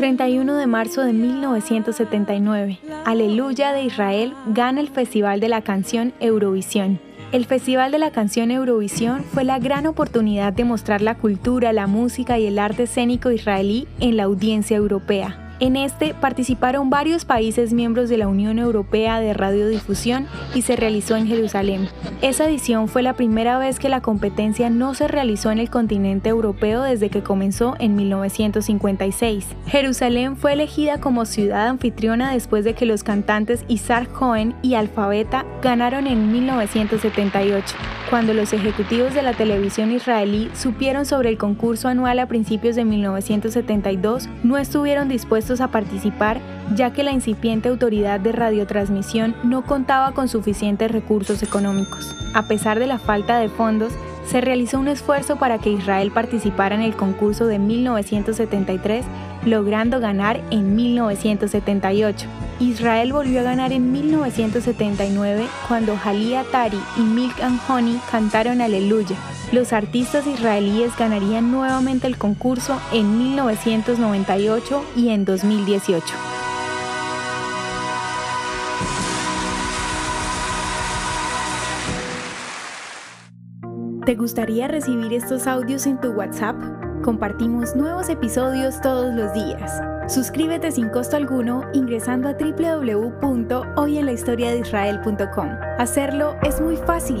31 de marzo de 1979, Aleluya de Israel gana el Festival de la Canción Eurovisión. El Festival de la Canción Eurovisión fue la gran oportunidad de mostrar la cultura, la música y el arte escénico israelí en la audiencia europea. En este participaron varios países miembros de la Unión Europea de Radiodifusión y se realizó en Jerusalén. Esa edición fue la primera vez que la competencia no se realizó en el continente europeo desde que comenzó en 1956. Jerusalén fue elegida como ciudad anfitriona después de que los cantantes Isaac Cohen y Alfabeta ganaron en 1978. Cuando los ejecutivos de la televisión israelí supieron sobre el concurso anual a principios de 1972, no estuvieron dispuestos a participar ya que la incipiente autoridad de radiotransmisión no contaba con suficientes recursos económicos. A pesar de la falta de fondos, se realizó un esfuerzo para que Israel participara en el concurso de 1973, logrando ganar en 1978. Israel volvió a ganar en 1979 cuando Halia Tari y Milk and Honey cantaron Aleluya. Los artistas israelíes ganarían nuevamente el concurso en 1998 y en 2018. ¿Te gustaría recibir estos audios en tu WhatsApp? Compartimos nuevos episodios todos los días. Suscríbete sin costo alguno ingresando a www.hoyenlahistoriadeisrael.com. Hacerlo es muy fácil.